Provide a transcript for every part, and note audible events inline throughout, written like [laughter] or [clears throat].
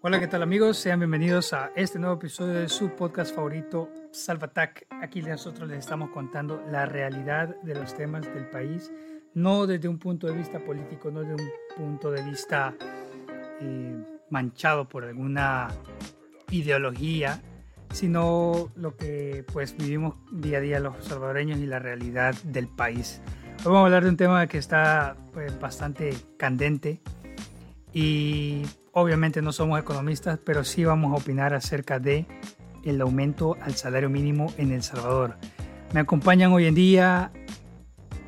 Hola, ¿qué tal amigos? Sean bienvenidos a este nuevo episodio de su podcast favorito, Salvatac. Aquí nosotros les estamos contando la realidad de los temas del país, no desde un punto de vista político, no desde un punto de vista eh, manchado por alguna ideología, sino lo que pues vivimos día a día los salvadoreños y la realidad del país. Hoy vamos a hablar de un tema que está pues, bastante candente y obviamente no somos economistas, pero sí vamos a opinar acerca de el aumento al salario mínimo en El Salvador. Me acompañan hoy en día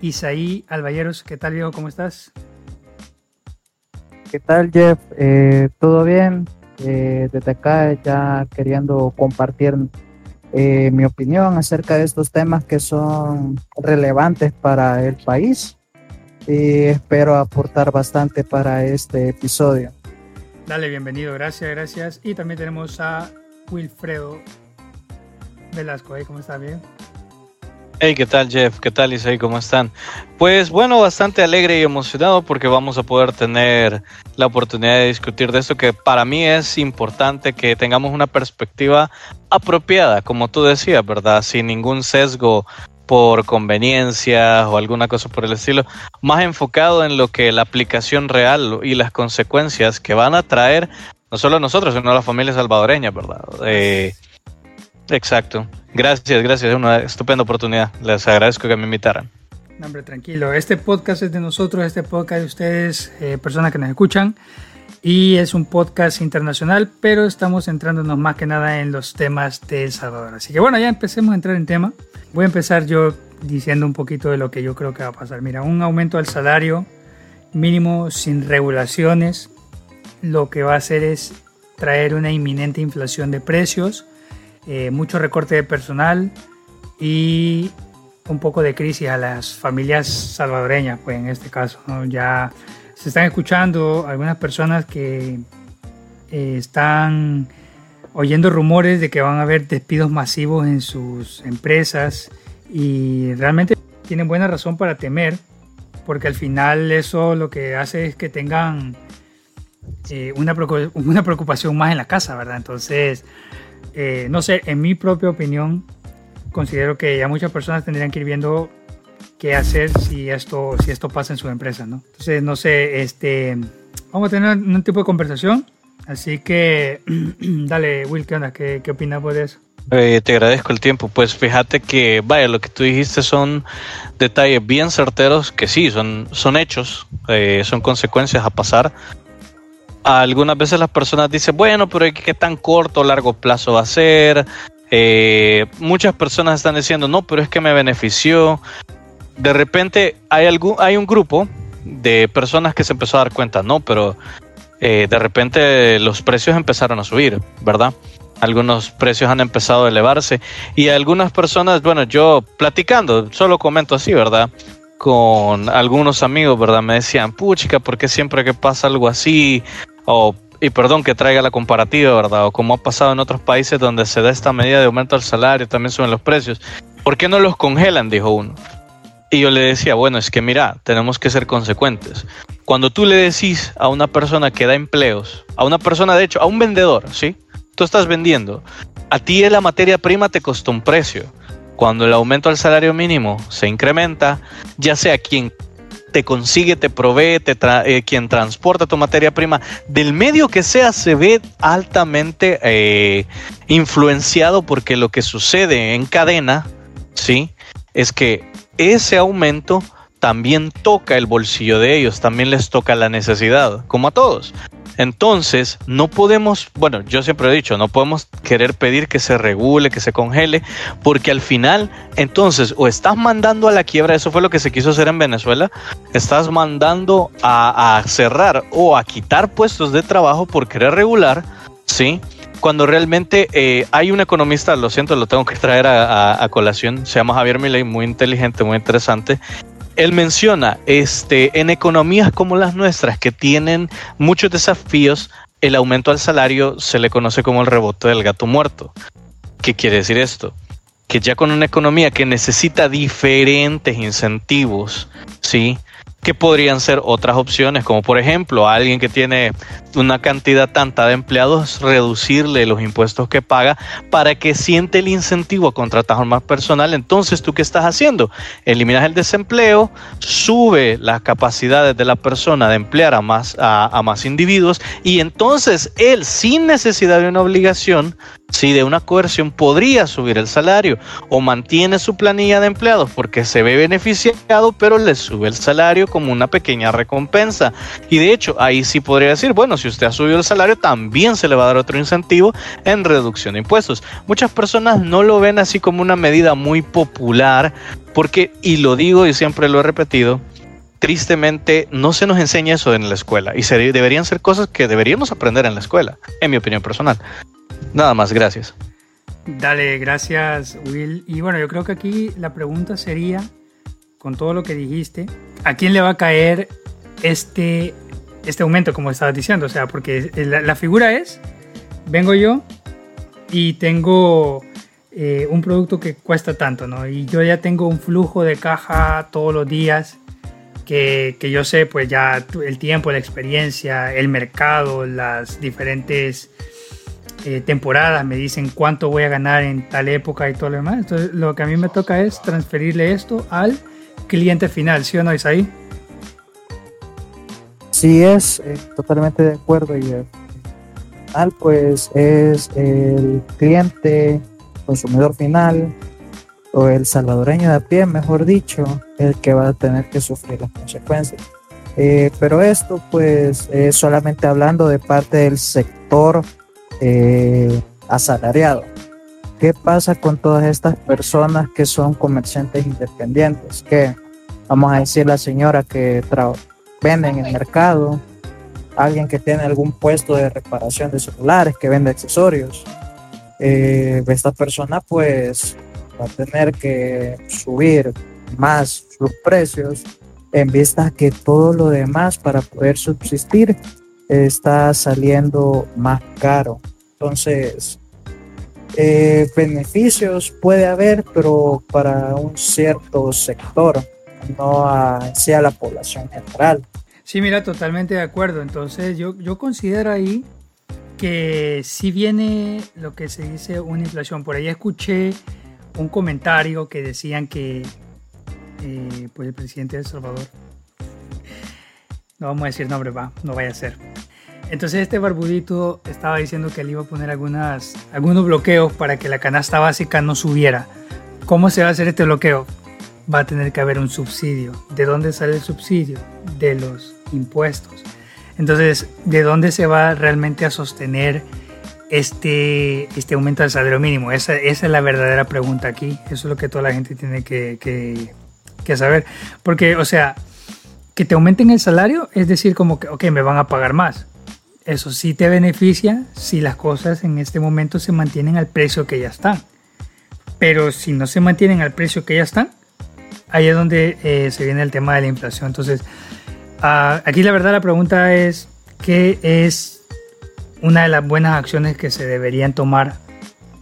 Isaí Alballeros. ¿Qué tal, viejo? ¿Cómo estás? ¿Qué tal, Jeff? Eh, ¿Todo bien? Eh, desde acá ya queriendo compartir eh, mi opinión acerca de estos temas que son relevantes para el país y espero aportar bastante para este episodio. Dale, bienvenido, gracias, gracias. Y también tenemos a Wilfredo Velasco. ¿Cómo está? Bien. Hey, ¿qué tal Jeff? ¿Qué tal Isaí? ¿Cómo están? Pues bueno, bastante alegre y emocionado porque vamos a poder tener la oportunidad de discutir de esto que para mí es importante que tengamos una perspectiva apropiada, como tú decías, ¿verdad? Sin ningún sesgo por conveniencia o alguna cosa por el estilo, más enfocado en lo que la aplicación real y las consecuencias que van a traer no solo a nosotros, sino a la familia salvadoreña, ¿verdad? Eh, Exacto. Gracias, gracias. Es una estupenda oportunidad. Les agradezco que me invitaran. Hombre, tranquilo. Este podcast es de nosotros, este podcast de ustedes, eh, personas que nos escuchan. Y es un podcast internacional, pero estamos centrándonos más que nada en los temas de El Salvador. Así que bueno, ya empecemos a entrar en tema. Voy a empezar yo diciendo un poquito de lo que yo creo que va a pasar. Mira, un aumento al salario mínimo sin regulaciones, lo que va a hacer es traer una inminente inflación de precios eh, mucho recorte de personal y un poco de crisis a las familias salvadoreñas, pues en este caso. Ya se están escuchando algunas personas que eh, están oyendo rumores de que van a haber despidos masivos en sus empresas y realmente tienen buena razón para temer, porque al final eso lo que hace es que tengan eh, una, una preocupación más en la casa, ¿verdad? Entonces, eh, no sé, en mi propia opinión, considero que ya muchas personas tendrían que ir viendo qué hacer si esto, si esto pasa en su empresa, ¿no? Entonces, no sé, este, vamos a tener un tipo de conversación. Así que, [clears throat] dale, Will, ¿qué onda? ¿Qué, qué opinas de eso? Eh, te agradezco el tiempo. Pues fíjate que, vaya, lo que tú dijiste son detalles bien certeros que sí, son, son hechos, eh, son consecuencias a pasar algunas veces las personas dicen, bueno, pero ¿qué tan corto o largo plazo va a ser? Eh, muchas personas están diciendo, no, pero es que me benefició. De repente hay, algún, hay un grupo de personas que se empezó a dar cuenta, no, pero eh, de repente los precios empezaron a subir, ¿verdad? Algunos precios han empezado a elevarse y algunas personas, bueno, yo platicando, solo comento así, ¿verdad? Con algunos amigos, ¿verdad? Me decían, puchica, ¿por qué siempre que pasa algo así o y perdón que traiga la comparativa, ¿verdad? O como ha pasado en otros países donde se da esta medida de aumento al salario, también suben los precios. ¿Por qué no los congelan? Dijo uno. Y yo le decía, bueno, es que mira, tenemos que ser consecuentes. Cuando tú le decís a una persona que da empleos, a una persona, de hecho, a un vendedor, ¿sí? Tú estás vendiendo. A ti la materia prima te costó un precio. Cuando el aumento al salario mínimo se incrementa, ya sea quien te consigue, te provee, te eh, quien transporta tu materia prima, del medio que sea, se ve altamente eh, influenciado porque lo que sucede en cadena, ¿sí? Es que ese aumento también toca el bolsillo de ellos, también les toca la necesidad, como a todos. Entonces, no podemos, bueno, yo siempre he dicho, no podemos querer pedir que se regule, que se congele, porque al final, entonces, o estás mandando a la quiebra, eso fue lo que se quiso hacer en Venezuela, estás mandando a, cerrar o a quitar puestos de trabajo por querer regular, ¿sí? Cuando realmente eh, hay un economista, lo siento, lo tengo que traer a, a colación, se llama Javier Milei, muy inteligente, muy interesante, él menciona, este, en economías como las nuestras, que tienen muchos desafíos, el aumento al salario se le conoce como el rebote del gato muerto. ¿Qué quiere decir esto? Que ya con una economía que necesita diferentes incentivos, ¿sí? Que podrían ser otras opciones, como por ejemplo a alguien que tiene una cantidad tanta de empleados, reducirle los impuestos que paga para que siente el incentivo a contratar más personal. Entonces, ¿tú qué estás haciendo? Eliminas el desempleo, sube las capacidades de la persona de emplear a más, a, a más individuos y entonces él, sin necesidad de una obligación, si de una coerción podría subir el salario o mantiene su planilla de empleados porque se ve beneficiado, pero le sube el salario como una pequeña recompensa. Y de hecho, ahí sí podría decir, bueno, si usted ha subido el salario, también se le va a dar otro incentivo en reducción de impuestos. Muchas personas no lo ven así como una medida muy popular porque, y lo digo y siempre lo he repetido, tristemente no se nos enseña eso en la escuela y deberían ser cosas que deberíamos aprender en la escuela, en mi opinión personal. Nada más, gracias. Dale, gracias Will. Y bueno, yo creo que aquí la pregunta sería, con todo lo que dijiste, ¿a quién le va a caer este, este aumento, como estabas diciendo? O sea, porque la, figura es, vengo yo y tengo eh, un producto que cuesta tanto, ¿no? Y yo ya tengo un flujo de caja todos los días que, que, yo sé, pues ya el tiempo, la experiencia, el mercado, las diferentes eh, temporadas, me dicen cuánto voy a ganar en tal época y todo lo demás. Entonces, lo que a mí me toca es transferirle esto al cliente final, ¿sí o no, Isaí? Sí, es eh, totalmente de acuerdo. Y al final, pues es el cliente, consumidor final, o el salvadoreño de a pie, mejor dicho, el que va a tener que sufrir las consecuencias. Eh, pero esto, pues, es solamente hablando de parte del sector eh, asalariado. ¿Qué pasa con todas estas personas que son comerciantes independientes? Que vamos a decir la señora que vende en el mercado, alguien que tiene algún puesto de reparación de celulares, que vende accesorios. Eh, esta persona pues va a tener que subir más sus precios en vista que todo lo demás para poder subsistir está saliendo más caro. Entonces, eh, beneficios puede haber, pero para un cierto sector, no sea la población general. Sí, mira, totalmente de acuerdo. Entonces, yo, yo considero ahí que si viene lo que se dice una inflación. Por ahí escuché un comentario que decían que eh, pues el presidente de El Salvador, no vamos a decir nombre, va, no vaya a ser, entonces este barbudito estaba diciendo que él iba a poner algunos bloqueos para que la canasta básica no subiera. ¿Cómo se va a hacer este bloqueo? Va a tener que haber un subsidio. ¿De dónde sale el subsidio? De los impuestos. Entonces, ¿de dónde se va realmente a sostener este, este aumento del salario mínimo? Esa, esa es la verdadera pregunta aquí. Eso es lo que toda la gente tiene que, que, que saber. Porque, o sea, que te aumenten el salario es decir como que, ok, me van a pagar más eso sí te beneficia si las cosas en este momento se mantienen al precio que ya están. Pero si no se mantienen al precio que ya están, ahí es donde eh, se viene el tema de la inflación. Entonces, ah, aquí la verdad la pregunta es, ¿qué es una de las buenas acciones que se deberían tomar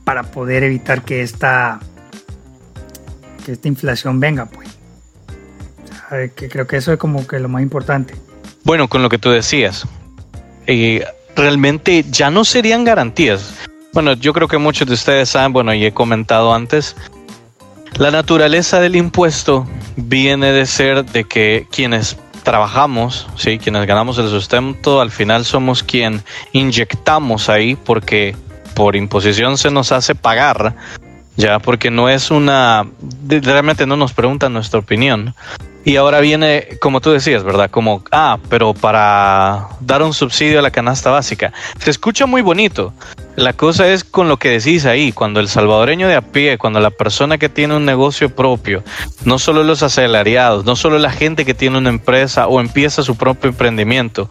para poder evitar que esta, que esta inflación venga? Pues, que creo que eso es como que lo más importante. Bueno, con lo que tú decías, eh, realmente ya no serían garantías. Bueno, yo creo que muchos de ustedes saben, bueno, y he comentado antes, la naturaleza del impuesto viene de ser de que quienes trabajamos, ¿sí? quienes ganamos el sustento, al final somos quien inyectamos ahí porque por imposición se nos hace pagar, ya, porque no es una, realmente no nos preguntan nuestra opinión, y ahora viene, como tú decías, ¿verdad? Como, ah, pero para dar un subsidio a la canasta básica. Se escucha muy bonito. La cosa es con lo que decís ahí, cuando el salvadoreño de a pie, cuando la persona que tiene un negocio propio, no solo los asalariados, no solo la gente que tiene una empresa o empieza su propio emprendimiento,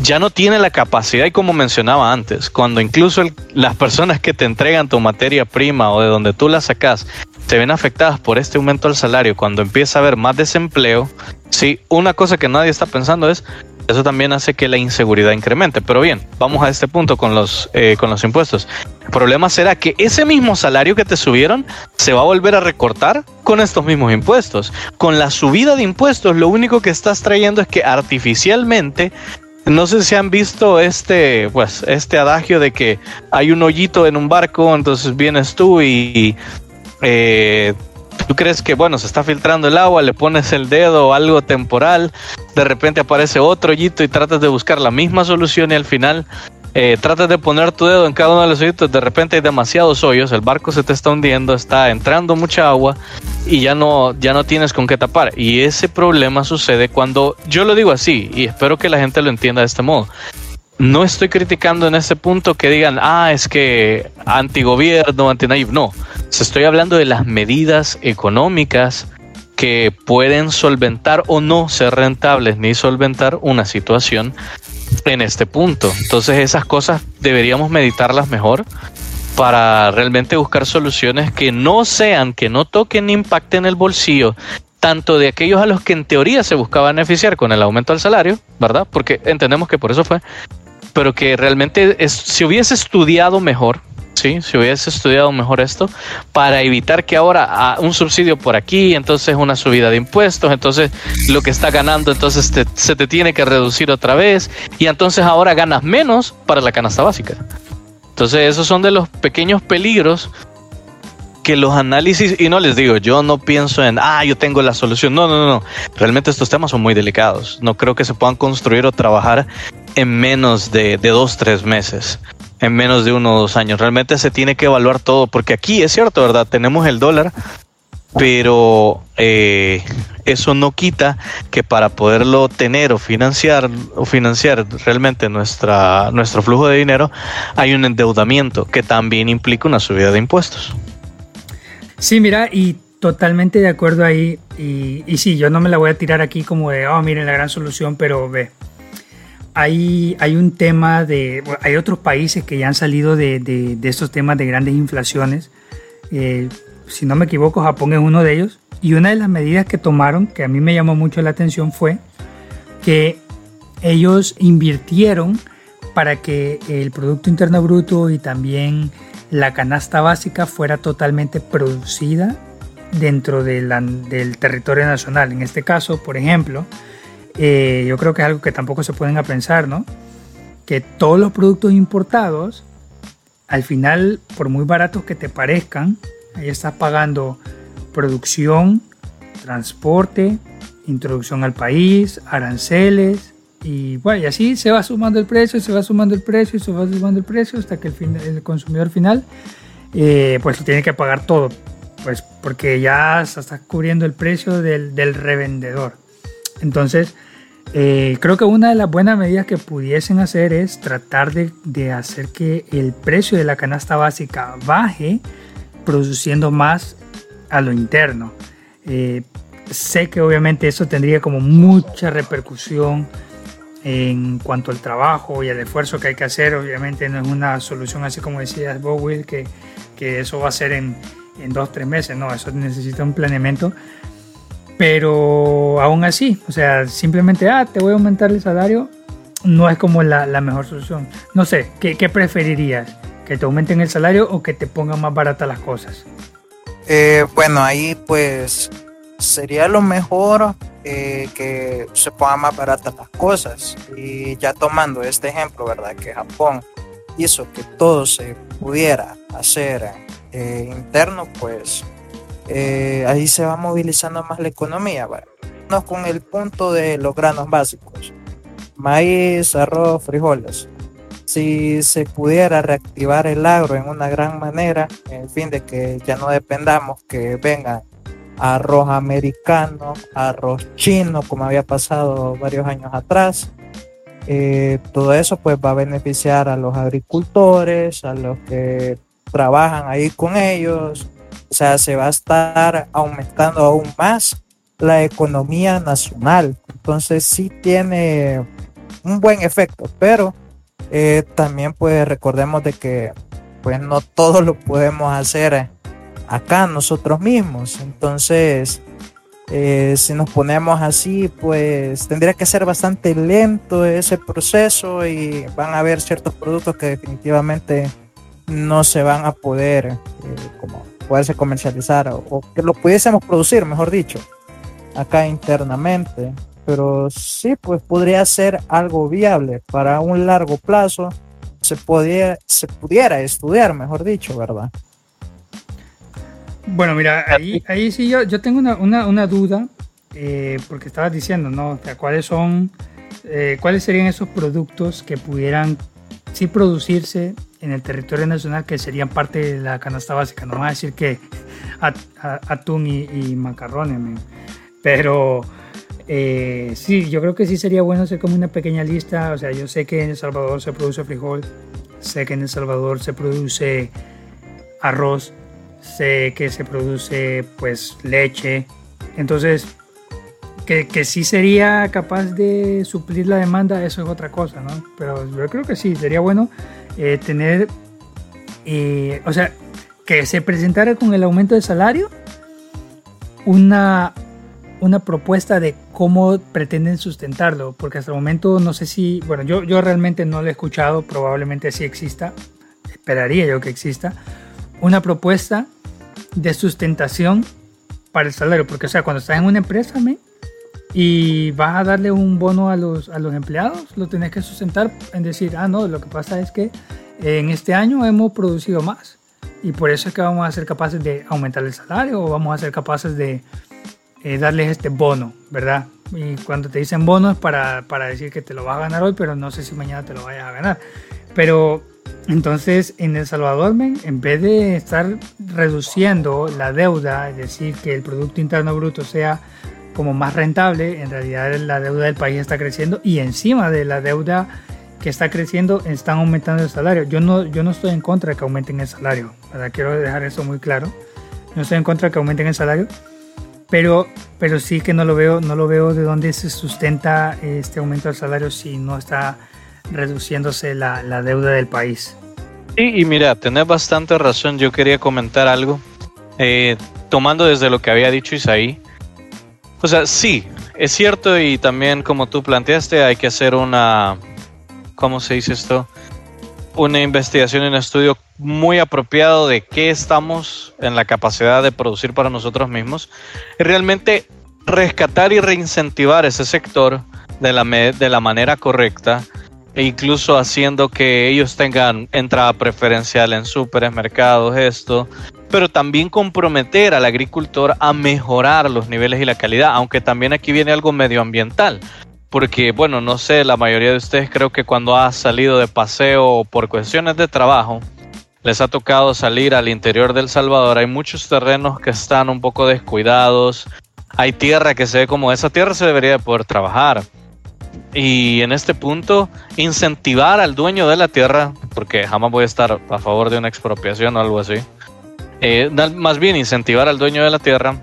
ya no tiene la capacidad, y como mencionaba antes, cuando incluso las personas que te entregan tu materia prima o de donde tú la sacas se ven afectadas por este aumento del salario, cuando empieza a haber más desempleo, sí, una cosa que nadie está pensando es Eso también hace que la inseguridad incremente. Pero bien, vamos a este punto con los, eh, con los impuestos. El problema será que ese mismo salario que te subieron se va a volver a recortar con estos mismos impuestos. Con la subida de impuestos, lo único que estás trayendo es que artificialmente no sé si han visto este, pues, este adagio de que hay un hoyito en un barco, entonces vienes tú y eh, tú crees que, bueno, se está filtrando el agua, le pones el dedo o algo temporal, de repente aparece otro hoyito y tratas de buscar la misma solución y al final eh, tratas de poner tu dedo en cada uno de los hoyitos, de repente hay demasiados hoyos, el barco se te está hundiendo, está entrando mucha agua y ya no, ya no tienes con qué tapar. Y ese problema sucede cuando, yo lo digo así, y espero que la gente lo entienda de este modo. No estoy criticando en ese punto que digan, ah, es que antigobierno, antinaiv. No, se estoy hablando de las medidas económicas que pueden solventar o no ser rentables ni solventar una situación en este punto. Entonces esas cosas deberíamos meditarlas mejor para realmente buscar soluciones que no sean, que no toquen ni impacten el bolsillo tanto de aquellos a los que en teoría se buscaba beneficiar con el aumento del salario, ¿verdad? Porque entendemos que por eso fue, pero que realmente es, si hubiese estudiado mejor, ¿sí? Si hubiese estudiado mejor esto, para evitar que ahora ah, un subsidio por aquí, entonces una subida de impuestos, entonces lo que está ganando, entonces se te tiene que reducir otra vez, y entonces ahora ganas menos para la canasta básica. Entonces esos son de los pequeños peligros que los análisis, y no les digo, yo no pienso en, ah, yo tengo la solución. No, no, no. Realmente estos temas son muy delicados. No creo que se puedan construir o trabajar en menos de, de dos, tres meses en menos de uno o dos años. Realmente se tiene que evaluar todo, porque aquí es cierto, ¿verdad? Tenemos el dólar, pero eh, eso no quita que para poderlo tener o financiar o financiar realmente nuestra nuestro flujo de dinero hay un endeudamiento que también implica una subida de impuestos. Sí, mira, y totalmente de acuerdo ahí. Y, y sí, yo no me la voy a tirar aquí como de, oh, miren la gran solución, pero ve, hay, un tema de, hay otros países que ya han salido de, de, estos temas de grandes inflaciones. Eh, si no me equivoco, Japón es uno de ellos. Y una de las medidas que tomaron, que a mí me llamó mucho la atención, fue que ellos invirtieron para que el Producto Interno Bruto y también la canasta básica fuera totalmente producida dentro de del territorio nacional. En este caso, por ejemplo, eh, yo creo que es algo que tampoco se pueden pensar, ¿no? Que todos los productos importados, al final, por muy baratos que te parezcan, ahí estás pagando producción, transporte, introducción al país, aranceles, y bueno, y así se va sumando el precio, se va sumando el precio, se va sumando el precio hasta que el, consumidor final eh, pues tiene que pagar todo, pues porque ya se está cubriendo el precio del revendedor. Entonces, eh, creo que una de las buenas medidas que pudiesen hacer es tratar de, hacer que el precio de la canasta básica baje, produciendo más a lo interno. Eh, sé que obviamente eso tendría como mucha repercusión en cuanto al trabajo y al esfuerzo que hay que hacer. Obviamente no es una solución así como decías vos, que, que eso va a ser en, en dos, tres meses. No, eso necesita un planeamiento. Pero aún así, o sea, simplemente, ah, te voy a aumentar el salario, no es como la, la mejor solución. No sé, ¿qué, ¿qué, preferirías? ¿Que te aumenten el salario o que te pongan más baratas las cosas? Eh, bueno, ahí pues sería lo mejor eh, que se pongan más baratas las cosas. Y ya tomando este ejemplo, ¿verdad? Que Japón hizo que todo se pudiera hacer eh, interno, pues eh, ahí se va movilizando más la economía. Bueno, con el punto de los granos básicos, maíz, arroz, frijoles. Si se pudiera reactivar el agro en una gran manera, en fin de que ya no dependamos que venga arroz americano, arroz chino, como había pasado varios años atrás, eh, todo eso pues va a beneficiar a los agricultores, a los que trabajan ahí con ellos, o sea, se va a estar aumentando aún más la economía nacional. Entonces sí tiene un buen efecto, pero eh, también pues recordemos de que pues no todo lo podemos hacer acá nosotros mismos. Entonces Eh, si nos ponemos así, pues tendría que ser bastante lento ese proceso y van a haber ciertos productos que definitivamente no se van a poder eh, como poderse comercializar o, que lo pudiésemos producir, mejor dicho, acá internamente. Pero sí, pues podría ser algo viable para un largo plazo. Se, podía, se pudiera estudiar, mejor dicho, ¿verdad? Bueno, mira, ahí, ahí sí yo, yo tengo una, una, una duda, eh, porque estabas diciendo, ¿no? ¿cuáles son, eh, cuáles serían esos productos que pudieran sí producirse en el territorio nacional que serían parte de la canasta básica? No va a decir que atún y, y macarrones, pero eh, sí, yo creo que sí sería bueno hacer como una pequeña lista. O sea, yo sé que en El Salvador se produce frijol, sé que en El Salvador se produce arroz, sé que se produce pues leche. Entonces, que, que, sí sería capaz de suplir la demanda, eso es otra cosa, ¿no? Pero yo creo que sí, sería bueno eh, tener, eh, o sea, que se presentara con el aumento de salario una, una propuesta de cómo pretenden sustentarlo, porque hasta el momento no sé si, bueno, yo, yo realmente no lo he escuchado, probablemente sí exista, esperaría yo que exista, una propuesta de sustentación para el salario, porque o sea, cuando estás en una empresa ¿me? Y vas a darle un bono a los, a los empleados, lo tenés que sustentar en decir, ah, no, lo que pasa es que en este año hemos producido más y por eso es que vamos a ser capaces de aumentar el salario o vamos a ser capaces de eh, darles este bono, ¿verdad? Y cuando te dicen bono es para, para decir que te lo vas a ganar hoy, pero no sé si mañana te lo vayas a ganar. Pero entonces, en El Salvador, en vez de estar reduciendo la deuda, es decir, que el Producto Interno Bruto sea como más rentable, en realidad la deuda del país está creciendo y encima de la deuda que está creciendo están aumentando el salario. Yo no, yo no estoy en contra de que aumenten el salario, ¿verdad? quiero dejar eso muy claro. No estoy en contra de que aumenten el salario, pero, pero sí que no lo veo, no lo veo de dónde se sustenta este aumento del salario si no está reduciéndose la, la deuda del país. Sí, y mira, tenés bastante razón. Yo quería comentar algo, eh, tomando desde lo que había dicho Isaí. O sea, sí, es cierto y también como tú planteaste, hay que hacer una, ¿cómo se dice esto? Una investigación y un estudio muy apropiado de qué estamos en la capacidad de producir para nosotros mismos y realmente rescatar y reincentivar ese sector de la, de la manera correcta e incluso haciendo que ellos tengan entrada preferencial en supermercados, esto, pero también comprometer al agricultor a mejorar los niveles y la calidad, aunque también aquí viene algo medioambiental, porque bueno, no sé, la mayoría de ustedes creo que cuando ha salido de paseo o por cuestiones de trabajo, les ha tocado salir al interior del Salvador, hay muchos terrenos que están un poco descuidados, hay tierra que se ve como esa tierra se debería de poder trabajar. Y en este punto incentivar al dueño de la tierra, porque jamás voy a estar a favor de una expropiación o algo así, eh, más bien incentivar al dueño de la tierra,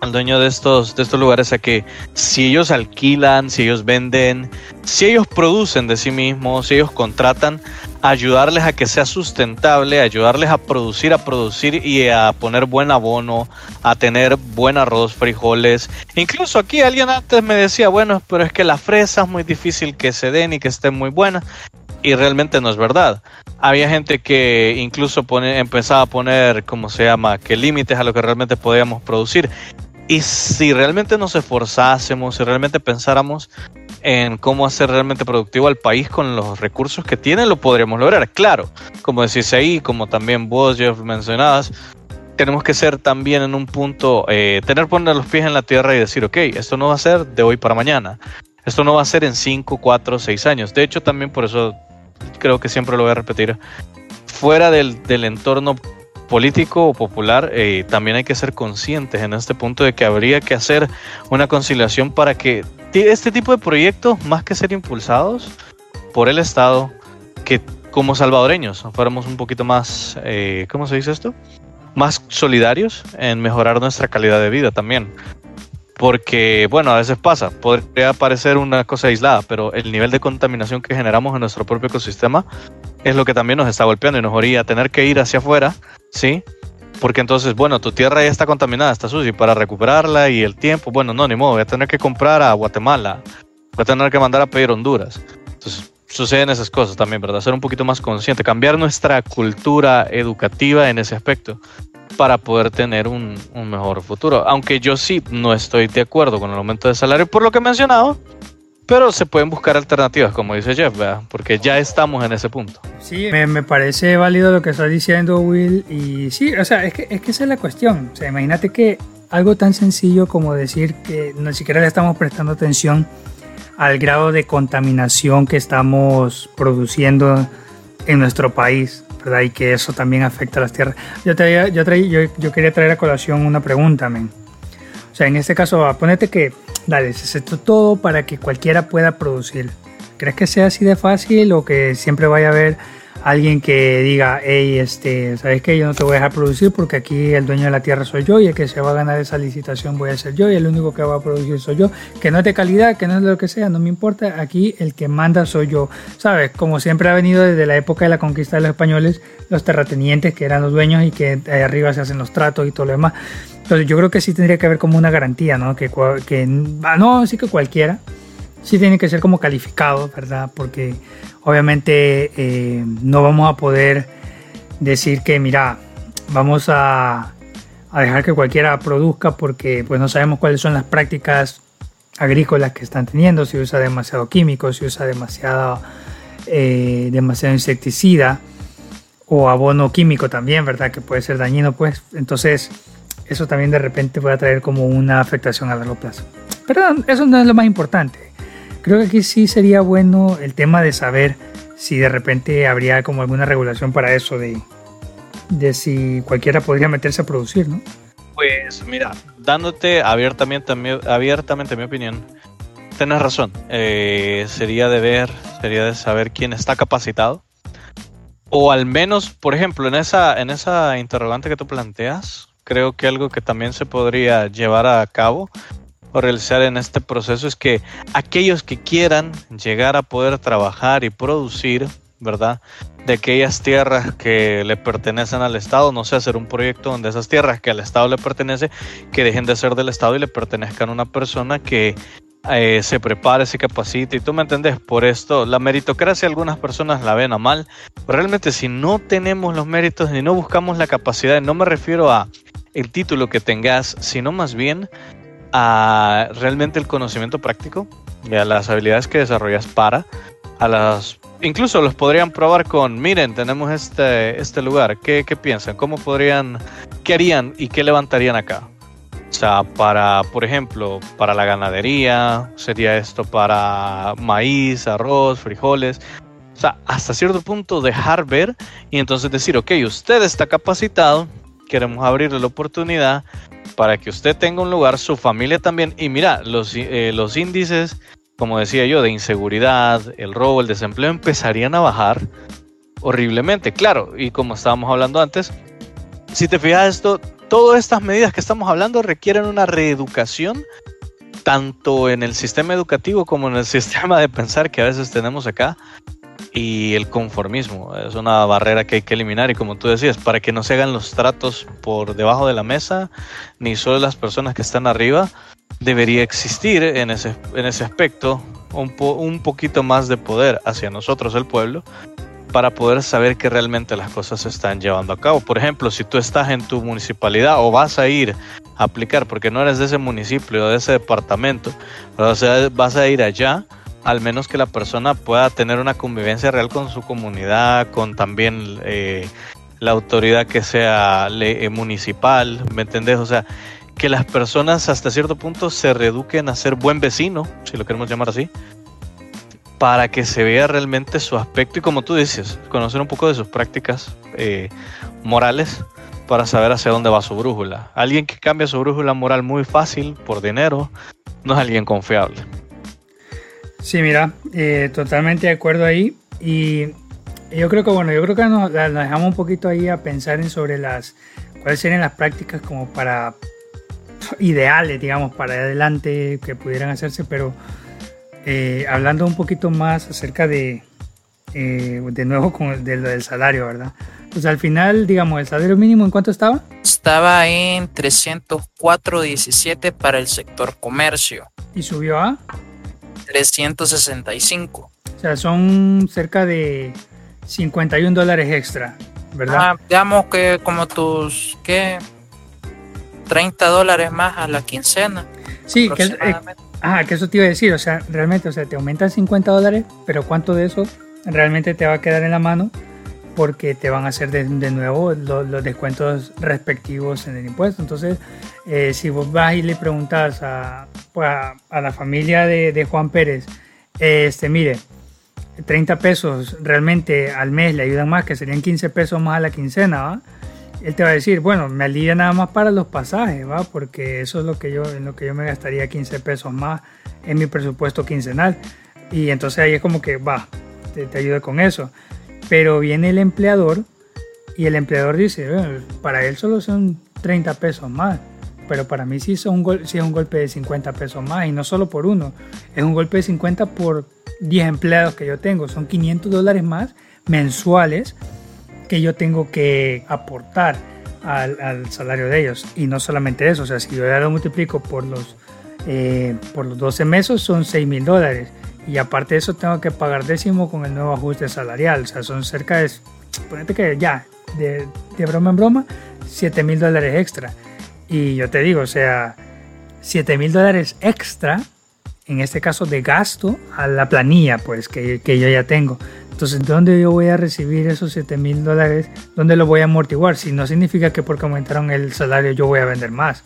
al dueño de estos, de estos lugares a que si ellos alquilan, si ellos venden, si ellos producen de sí mismos, si ellos contratan, ayudarles a que sea sustentable, ayudarles a producir, a producir y a poner buen abono, a tener buen arroz, frijoles. Incluso aquí alguien antes me decía, bueno, pero es que la fresa es muy difícil que se den y que estén muy buenas. Y realmente no es verdad. Había gente que incluso pone, empezaba a poner, ¿cómo se llama?, que límites a lo que realmente podíamos producir. Y si realmente nos esforzásemos, si realmente pensáramos en cómo hacer realmente productivo al país con los recursos que tiene, lo podríamos lograr. Claro, como decís ahí, como también vos, Jeff, mencionabas, tenemos que ser también en un punto, eh, tener poner los pies en la tierra y decir, ok, esto no va a ser de hoy para mañana. Esto no va a ser en 5, 4, 6 años. De hecho, también por eso creo que siempre lo voy a repetir. Fuera del, del entorno político o popular, eh, también hay que ser conscientes en este punto de que habría que hacer una conciliación para que este tipo de proyectos, más que ser impulsados por el Estado, que como salvadoreños fuéramos un poquito más, eh, ¿cómo se dice esto? Más solidarios en mejorar nuestra calidad de vida también. Porque, bueno, a veces pasa, podría parecer una cosa aislada, pero el nivel de contaminación que generamos en nuestro propio ecosistema es lo que también nos está golpeando y nos haría tener que ir hacia afuera, ¿sí? porque entonces, bueno, tu tierra ya está contaminada, está sucia, y para recuperarla y el tiempo, bueno, no, ni modo, voy a tener que comprar a Guatemala, voy a tener que mandar a pedir Honduras. Entonces, suceden esas cosas también, ¿verdad? Ser un poquito más consciente, cambiar nuestra cultura educativa en ese aspecto para poder tener un, un mejor futuro. Aunque yo sí no estoy de acuerdo con el aumento de salario por lo que he mencionado, pero se pueden buscar alternativas, como dice Jeff, ¿verdad? porque ya estamos en ese punto. Sí, me, me, parece válido lo que está diciendo Will. Y sí, o sea, es que, es que esa es la cuestión. O sea, imagínate que algo tan sencillo como decir que ni siquiera le estamos prestando atención al grado de contaminación que estamos produciendo en nuestro país, Y que eso también afecta a las tierras. Yo, traía, yo, traía, yo, yo quería traer a colación una pregunta, men. O sea, en este caso, ponete que dale, se aceptó todo para que cualquiera pueda producir. ¿Crees que sea así de fácil o que siempre vaya a haber alguien que diga, hey, este, ¿sabes qué? Yo no te voy a dejar producir porque aquí el dueño de la tierra soy yo y el que se va a ganar esa licitación voy a ser yo y el único que va a producir soy yo. Que no es de calidad, que no es de lo que sea, no me importa. Aquí el que manda soy yo. ¿Sabes? Como siempre ha venido desde la época de la conquista de los españoles, los terratenientes que eran los dueños y que ahí arriba se hacen los tratos y todo lo demás. Entonces yo creo que sí tendría que haber como una garantía, ¿no? Que, que ah, no, sí que cualquiera, sí tiene que ser como calificado, ¿verdad? Porque obviamente eh, no vamos a poder decir que, mira, vamos a, dejar que cualquiera produzca porque pues no sabemos cuáles son las prácticas agrícolas que están teniendo, si usa demasiado químico, si usa demasiado, eh, demasiado insecticida o abono químico también, ¿verdad? Que puede ser dañino, pues entonces eso también de repente puede traer como una afectación a largo plazo. Pero eso no es lo más importante. Creo que aquí sí sería bueno el tema de saber si de repente habría como alguna regulación para eso de, de si cualquiera podría meterse a producir, ¿no? Pues mira, dándote abiertamente, abiertamente mi opinión, tienes razón. Eh, sería de ver, sería de saber quién está capacitado. O al menos, por ejemplo, en esa, en esa interrogante que tú planteas, creo que algo que también se podría llevar a cabo realizar en este proceso es que aquellos que quieran llegar a poder trabajar y producir, ¿verdad? De aquellas tierras que le pertenecen al Estado, no sé, hacer un proyecto donde esas tierras que al Estado le pertenece, que dejen de ser del Estado y le pertenezcan a una persona que eh, se prepare, se capacite. Y tú me entendés, por esto la meritocracia algunas personas la ven a mal. Realmente si no tenemos los méritos y no buscamos la capacidad, no me refiero a el título que tengas, sino más bien realmente el conocimiento práctico y a las habilidades que desarrollas para, a las incluso los podrían probar con, miren, tenemos este, este lugar, ¿qué, ¿qué, piensan? ¿Cómo podrían, qué harían y qué levantarían acá? O sea, para, por ejemplo, para la ganadería, sería esto para maíz, arroz, frijoles. O sea, hasta cierto punto dejar ver y entonces decir, ok, usted está capacitado, queremos abrirle la oportunidad para que usted tenga un lugar, su familia también. Y mira, los, eh, los índices, como decía yo, de inseguridad, el robo, el desempleo empezarían a bajar horriblemente. Claro, y como estábamos hablando antes, si te fijas esto, todas estas medidas que estamos hablando requieren una reeducación tanto en el sistema educativo como en el [laughs] sistema de pensar que a veces tenemos acá y el conformismo. Es una barrera que hay que eliminar y como tú decías, para que no se hagan los tratos por debajo de la mesa, ni solo las personas que están arriba, debería existir en ese, en ese aspecto un, poquito más de poder hacia nosotros, el pueblo, para poder saber que realmente las cosas se están llevando a cabo. Por ejemplo, si tú estás en tu municipalidad o vas a ir a aplicar porque no eres de ese municipio o de ese departamento, o sea, vas a ir allá, al menos que la persona pueda tener una convivencia real con su comunidad, con también eh, la autoridad que sea eh, municipal, ¿me entendés? O sea, que las personas hasta cierto punto se reeduquen a ser buen vecino, si lo queremos llamar así, para que se vea realmente su aspecto y como tú dices, conocer un poco de sus prácticas eh, morales para saber hacia dónde va su brújula. Alguien que cambia su brújula moral muy fácil por dinero no es alguien confiable. Sí, mira, eh, totalmente de acuerdo ahí. Y yo creo que, bueno, yo creo que nos, dejamos un poquito ahí a pensar en sobre las, cuáles serían las prácticas como para ideales, digamos, para adelante que pudieran hacerse, pero eh, hablando un poquito más acerca de, eh, de nuevo, con del salario, ¿verdad? Pues al final, digamos, el salario mínimo en cuánto estaba? Estaba en 304.17 para el sector comercio. ¿Y subió a? 365. O sea, son cerca de 51 dólares extra, ¿verdad? Ah, digamos que como tus, ¿qué? 30 dólares más a la quincena. Sí, que, eh, ah, que eso te iba a decir, o sea, realmente, o sea, te aumentan 50 dólares, pero ¿cuánto de eso realmente te va a quedar en la mano? Porque te van a hacer de, nuevo los, descuentos respectivos en el impuesto. Entonces, eh, si vos vas y le preguntas a, pues, a, la familia de, de Juan Pérez, este, mire, 30 pesos realmente al mes le ayudan más, que serían 15 pesos más a la quincena, ¿va? Él te va a decir, bueno, me alivia nada más para los pasajes, ¿va? Porque eso es lo que yo, en lo que yo me gastaría 15 pesos más en mi presupuesto quincenal. Y entonces ahí es como que, va, te, te ayuda con eso. Pero viene el empleador y el empleador dice, para él solo son 30 pesos más. Pero para mí sí, son sí es un golpe de 50 pesos más y no solo por uno, es un golpe de 50 por 10 empleados que yo tengo. Son 500 dólares más mensuales que yo tengo que aportar al, salario de ellos. Y no solamente eso, o sea, si yo ya lo multiplico por los, eh, por los 12 meses, son 6 mil dólares. Y aparte de eso, tengo que pagar décimo con el nuevo ajuste salarial. O sea, son cerca de, ponete que ya, de, de broma en broma, 7 mil dólares extra. Y yo te digo, o sea, 7 mil dólares extra en este caso de gasto a la planilla pues que, que yo ya tengo. Entonces, ¿dónde yo voy a recibir esos 7 mil dólares? ¿Dónde lo voy a amortiguar? Si no significa que porque aumentaron el salario yo voy a vender más,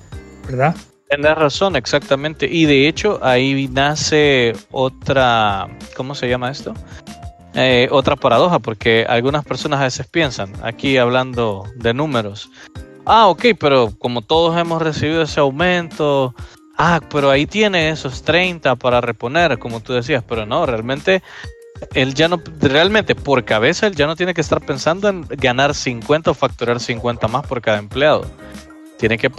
¿verdad? Tienes razón, exactamente. Y de hecho ahí nace otra, ¿cómo se llama esto? Eh, otra paradoja, porque algunas personas a veces piensan, aquí hablando de números, ah, ok, pero como todos hemos recibido ese aumento, ah, pero ahí tiene esos 30 para reponer, como tú decías, pero no, realmente él ya no, realmente por cabeza él ya no tiene que estar pensando en ganar 50 o facturar 50 más por cada empleado. Tiene que,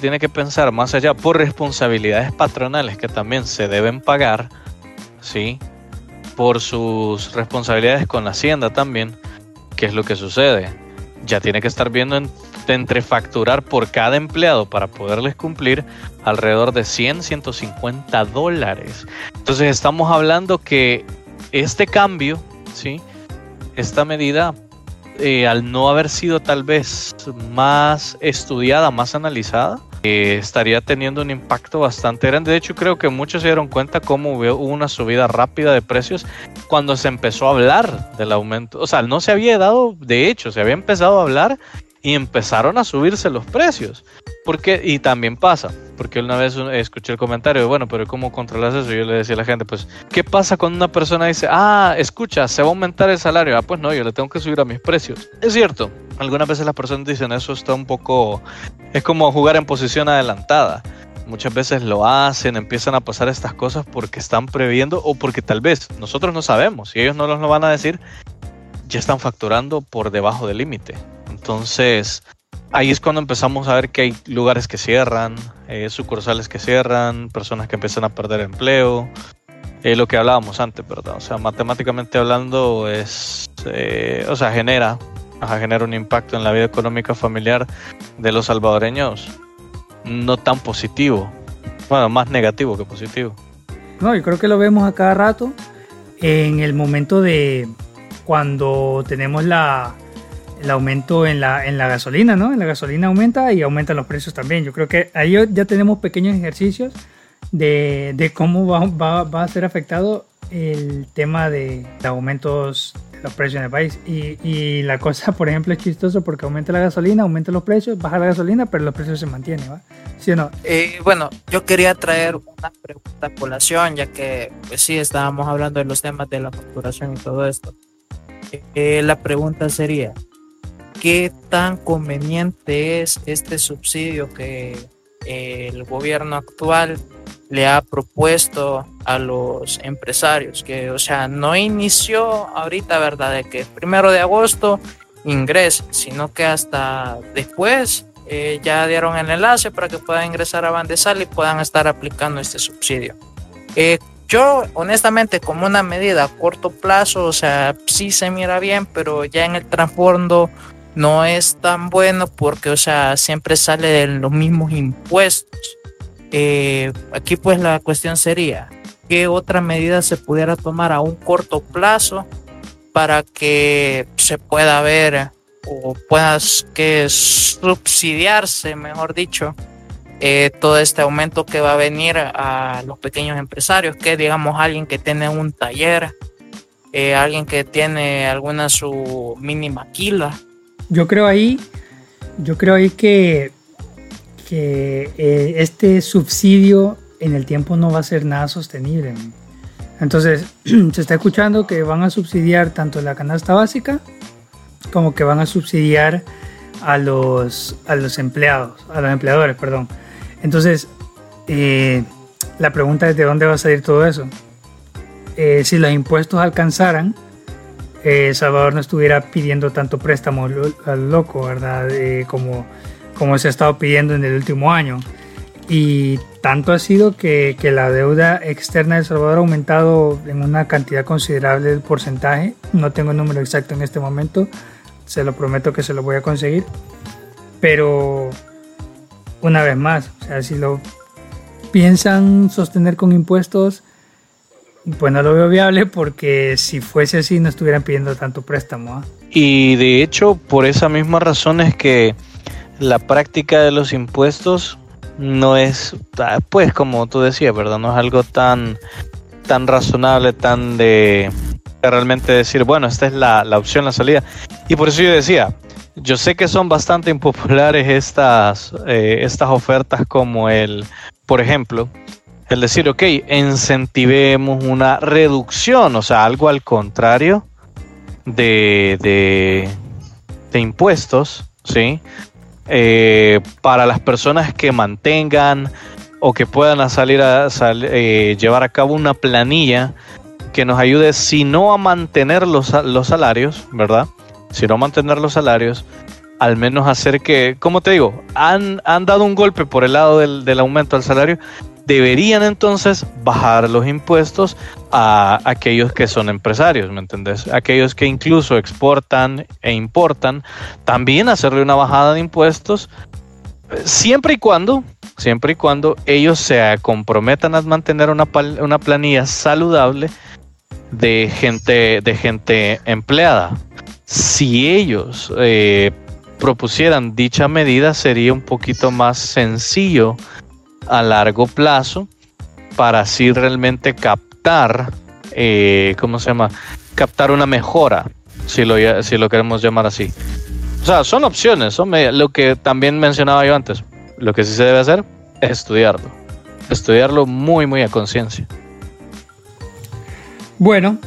tiene que pensar más allá por responsabilidades patronales que también se deben pagar, ¿sí? Por sus responsabilidades con la hacienda también, ¿qué es lo que sucede? Ya tiene que estar viendo en entre facturar por cada empleado para poderles cumplir alrededor de 100, 150 dólares. Entonces estamos hablando que este cambio, ¿sí? esta medida, eh, al no haber sido tal vez más estudiada, más analizada, eh, estaría teniendo un impacto bastante grande. De hecho, creo que muchos se dieron cuenta cómo hubo una subida rápida de precios cuando se empezó a hablar del aumento. O sea, no se había dado, de hecho, se había empezado a hablar y empezaron a subirse los precios. Porque, y también pasa, porque una vez escuché el comentario, bueno, pero ¿cómo controlas eso? Yo le decía a la gente, pues, ¿qué pasa cuando una persona dice, ah, escucha, se va a aumentar el salario? Ah, pues no, yo le tengo que subir a mis precios. Es cierto, algunas veces las personas dicen, eso está un poco, es como jugar en posición adelantada. Muchas veces lo hacen, empiezan a pasar estas cosas porque están previendo o porque tal vez nosotros no sabemos y ellos no nos lo van a decir, ya están facturando por debajo del límite. Entonces, ahí es cuando empezamos a ver que hay lugares que cierran, eh, sucursales que cierran, personas que empiezan a perder empleo, eh, lo que hablábamos antes, ¿verdad? O sea, matemáticamente hablando, es, eh, o sea, genera, genera un impacto en la vida económica familiar de los salvadoreños no tan positivo, bueno, más negativo que positivo. No, yo creo que lo vemos a cada rato en el momento de cuando tenemos la, el aumento en la, en la gasolina, ¿no? En la gasolina aumenta y aumentan los precios también. Yo creo que ahí ya tenemos pequeños ejercicios de, de cómo va, va, va, a ser afectado el tema de, aumentos de los precios en el país. Y, y, la cosa, por ejemplo, es chistoso porque aumenta la gasolina, aumenta los precios, baja la gasolina, pero los precios se mantienen, ¿va? ¿Sí o no? Eh, bueno, yo quería traer una pregunta a colación, ya que pues sí, estábamos hablando de los temas de la facturación y todo esto. Eh, la pregunta sería, qué tan conveniente es este subsidio que el gobierno actual le ha propuesto a los empresarios, que o sea, no inició ahorita, ¿verdad? De que primero de agosto ingrese, sino que hasta después eh, ya dieron el enlace para que puedan ingresar a Bandesal y puedan estar aplicando este subsidio. Eh, yo, honestamente, como una medida a corto plazo, o sea, sí se mira bien, pero ya en el trasfondo no es tan bueno porque, o sea, siempre sale de los mismos impuestos. Eh, aquí pues la cuestión sería, ¿qué otra medida se pudiera tomar a un corto plazo para que se pueda ver o puedas que subsidiarse, mejor dicho, eh, todo este aumento que va a venir a los pequeños empresarios, que digamos alguien que tiene un taller, eh, alguien que tiene alguna su mini maquila. Yo creo ahí, yo creo ahí que, que eh, este subsidio en el tiempo no va a ser nada sostenible. Entonces, [clears throat] se está escuchando que van a subsidiar tanto la canasta básica como que van a subsidiar a los, a los empleados, a los empleadores, perdón. Entonces, eh, la pregunta es de dónde va a salir todo eso. Eh, si los impuestos alcanzaran, eh, Salvador no estuviera pidiendo tanto préstamo al loco, ¿verdad? como, como se ha estado pidiendo en el último año. Y tanto ha sido que, que, la deuda externa de Salvador ha aumentado en una cantidad considerable del porcentaje. No tengo el número exacto en este momento, se lo prometo que se lo voy a conseguir. Pero una vez más, o sea, si lo piensan sostener con impuestos, pues no lo veo viable porque si fuese así no estuvieran pidiendo tanto préstamo. ¿ah? Y de hecho, por esa misma razón es que la práctica de los impuestos no es, pues como tú decías, ¿verdad? No es algo tan, tan razonable, tan de realmente decir, bueno, esta es la, la opción, la salida. Y por eso yo decía, yo sé que son bastante impopulares estas, eh, estas ofertas como el, por ejemplo, el decir, ok, incentivemos una reducción, o sea, algo al contrario de, de, impuestos, ¿sí? Eh, para las personas que mantengan o que puedan salir a eh, llevar a cabo una planilla que nos ayude, si no a mantener los, los salarios, ¿verdad? Si no a mantener los salarios, al menos hacer que, como te digo, han, han dado un golpe por el lado del, del aumento del salario, deberían entonces bajar los impuestos a aquellos que son empresarios, ¿me entendés? Aquellos que incluso exportan e importan, también hacerle una bajada de impuestos, siempre y cuando, siempre y cuando ellos se comprometan a mantener una, una planilla saludable de gente, de gente empleada. Si ellos eh, propusieran dicha medida, sería un poquito más sencillo a largo plazo para así realmente captar, eh, ¿cómo se llama? Captar una mejora, si lo, si lo queremos llamar así. O sea, son opciones, son lo que también mencionaba yo antes. Lo que sí se debe hacer es estudiarlo. Estudiarlo muy, muy a conciencia. Bueno,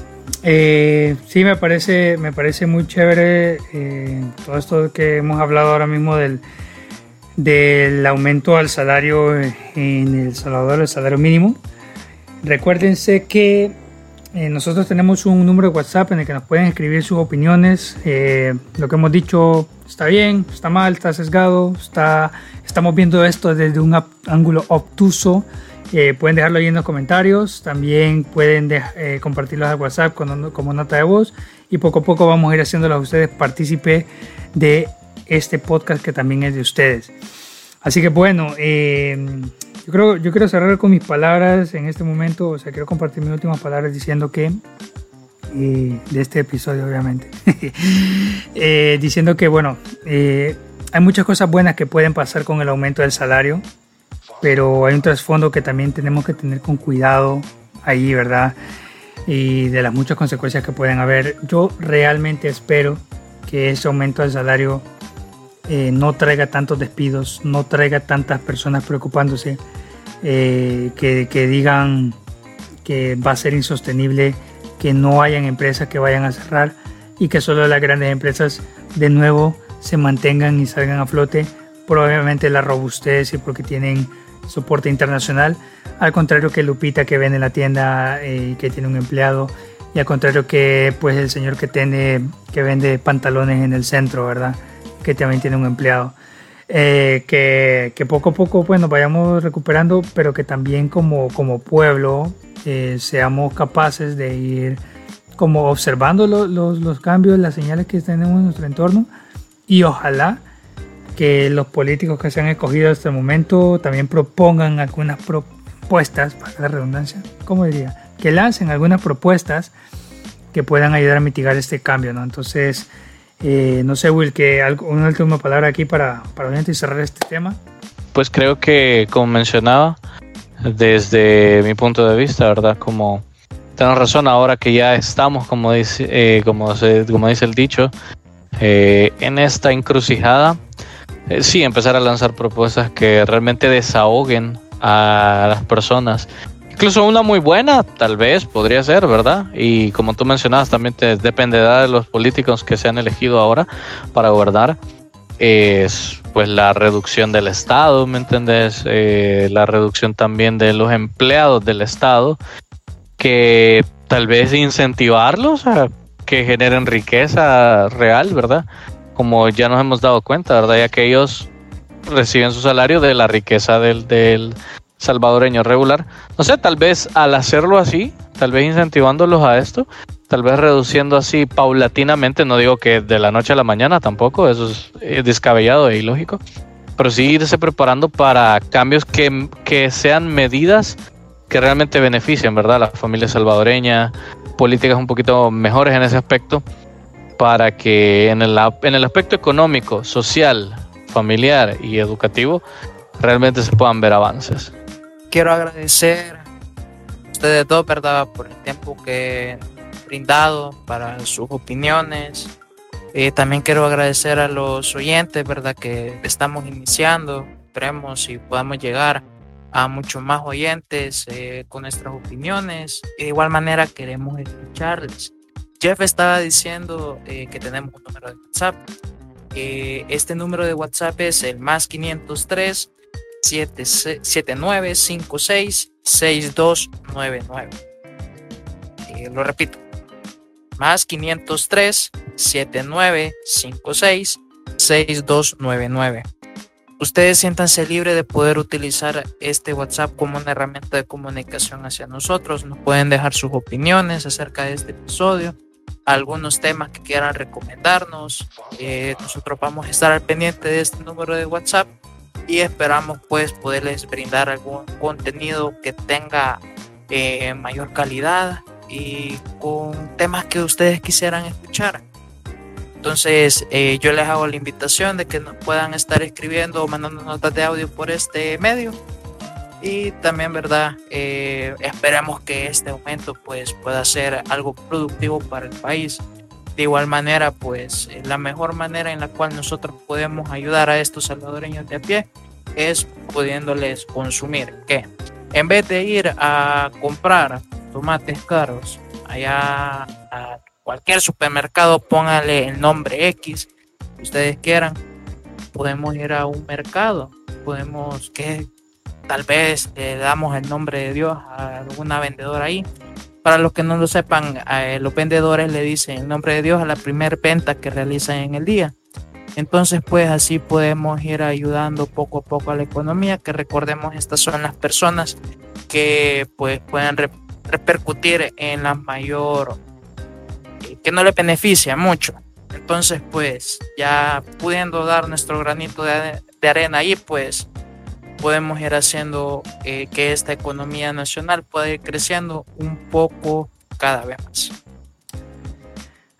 eh, sí me parece, me parece muy chévere eh, todo esto que hemos hablado ahora mismo del, del aumento al salario en El Salvador, el salario mínimo. Recuérdense que eh, nosotros tenemos un número de WhatsApp en el que nos pueden escribir sus opiniones. Eh, lo que hemos dicho está bien, está mal, está sesgado, está, estamos viendo esto desde un ángulo obtuso. Eh, pueden dejarlo ahí en los comentarios. También pueden compartirlos al WhatsApp como, como nota de voz. Y poco a poco vamos a ir haciéndolos a ustedes partícipe de este podcast que también es de ustedes. Así que bueno, eh, yo, creo, yo quiero cerrar con mis palabras en este momento, o sea, quiero compartir mis últimas palabras diciendo que, eh, de este episodio obviamente, [laughs] eh, diciendo que bueno, hay muchas cosas buenas que pueden pasar con el aumento del salario, pero hay un trasfondo que también tenemos que tener con cuidado ahí, ¿verdad? Y de las muchas consecuencias que pueden haber. Yo realmente espero que ese aumento del salario eh, no traiga tantos despidos, no traiga tantas personas preocupándose, eh, que, digan que va a ser insostenible, que no hayan empresas que vayan a cerrar y que solo las grandes empresas de nuevo se mantengan y salgan a flote, probablemente la robustez y porque tienen soporte internacional, al contrario que Lupita que vende en la tienda y eh, que tiene un empleado, y al contrario que pues el señor que tiene que vende pantalones en el centro, ¿verdad? Que también tiene un empleado. Eh, que, que, poco a poco nos vayamos recuperando, pero que también como, como pueblo eh, seamos capaces de ir como observando los, los, cambios, las señales que tenemos en nuestro entorno y ojalá que los políticos que se han escogido hasta el momento también propongan algunas propuestas, para la redundancia, ¿cómo diría? Que lancen algunas propuestas que puedan ayudar a mitigar este cambio, ¿no? Entonces, eh, no sé, Will, que una última palabra aquí para, para cerrar este tema. Pues creo que, como mencionaba, desde mi punto de vista, ¿verdad? Como tenemos razón ahora que ya estamos, como dice, eh, como, como dice el dicho, eh, en esta encrucijada, eh, sí, empezar a lanzar propuestas que realmente desahoguen a las personas. Incluso una muy buena, tal vez, podría ser, ¿verdad? Y como tú mencionabas, también te dependerá de los políticos que se han elegido ahora para gobernar. Es pues la reducción del Estado, ¿me entendés? Eh, la reducción también de los empleados del Estado, que tal vez incentivarlos a que generen riqueza real, ¿verdad? Como ya nos hemos dado cuenta, ¿verdad? Ya que ellos reciben su salario de la riqueza del, del salvadoreño regular. No sé, tal vez al hacerlo así, tal vez incentivándolos a esto, tal vez reduciendo así paulatinamente, no digo que de la noche a la mañana tampoco, eso es eh, descabellado e ilógico, pero sí irse preparando para cambios que, que sean medidas que realmente beneficien, ¿verdad? La familia salvadoreña, políticas un poquito mejores en ese aspecto, para que en el, en el aspecto económico, social, familiar y educativo realmente se puedan ver avances. Quiero agradecer a ustedes dos, ¿verdad?, por el tiempo que han brindado para sus opiniones. Eh, también quiero agradecer a los oyentes, ¿verdad?, que estamos iniciando. Esperemos si podamos llegar a muchos más oyentes eh, con nuestras opiniones. De igual manera queremos escucharles. Jeff estaba diciendo eh, que tenemos un número de WhatsApp. Eh, este número de WhatsApp es el más 503 7956 6299. lo repito. Más 503 7956 6299 ustedes siéntanse libres de poder utilizar este WhatsApp como una herramienta de comunicación hacia nosotros. Nos pueden dejar sus opiniones acerca de este episodio, algunos temas que quieran recomendarnos. Eh, nosotros vamos a estar al pendiente de este número de WhatsApp y esperamos pues poderles brindar algún contenido que tenga eh, mayor calidad y con temas que ustedes quisieran escuchar. Entonces, eh, yo les hago la invitación de que nos puedan estar escribiendo o mandando notas de audio por este medio. Y también, ¿verdad? Eh, esperemos que este aumento pues, pueda ser algo productivo para el país. De igual manera, pues la mejor manera en la cual nosotros podemos ayudar a estos salvadoreños de a pie es pudiéndoles consumir. Que en vez de ir a comprar tomates caros allá a cualquier supermercado, póngale el nombre X que ustedes quieran. Podemos ir a un mercado, podemos que tal vez le damos el nombre de Dios a alguna vendedora ahí. Para los que no lo sepan, eh, los vendedores le dicen el nombre de Dios a la primera venta que realizan en el día. Entonces, pues así podemos ir ayudando poco a poco a la economía, que recordemos, estas son las personas que pues pueden repercutir en la mayor que no le beneficia mucho. Entonces, pues ya pudiendo dar nuestro granito de, arena ahí, pues podemos ir haciendo eh, que esta economía nacional pueda ir creciendo un poco cada vez más.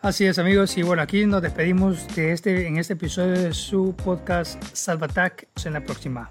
Así es amigos y bueno aquí nos despedimos de este en este episodio de su podcast Salvatac en la próxima.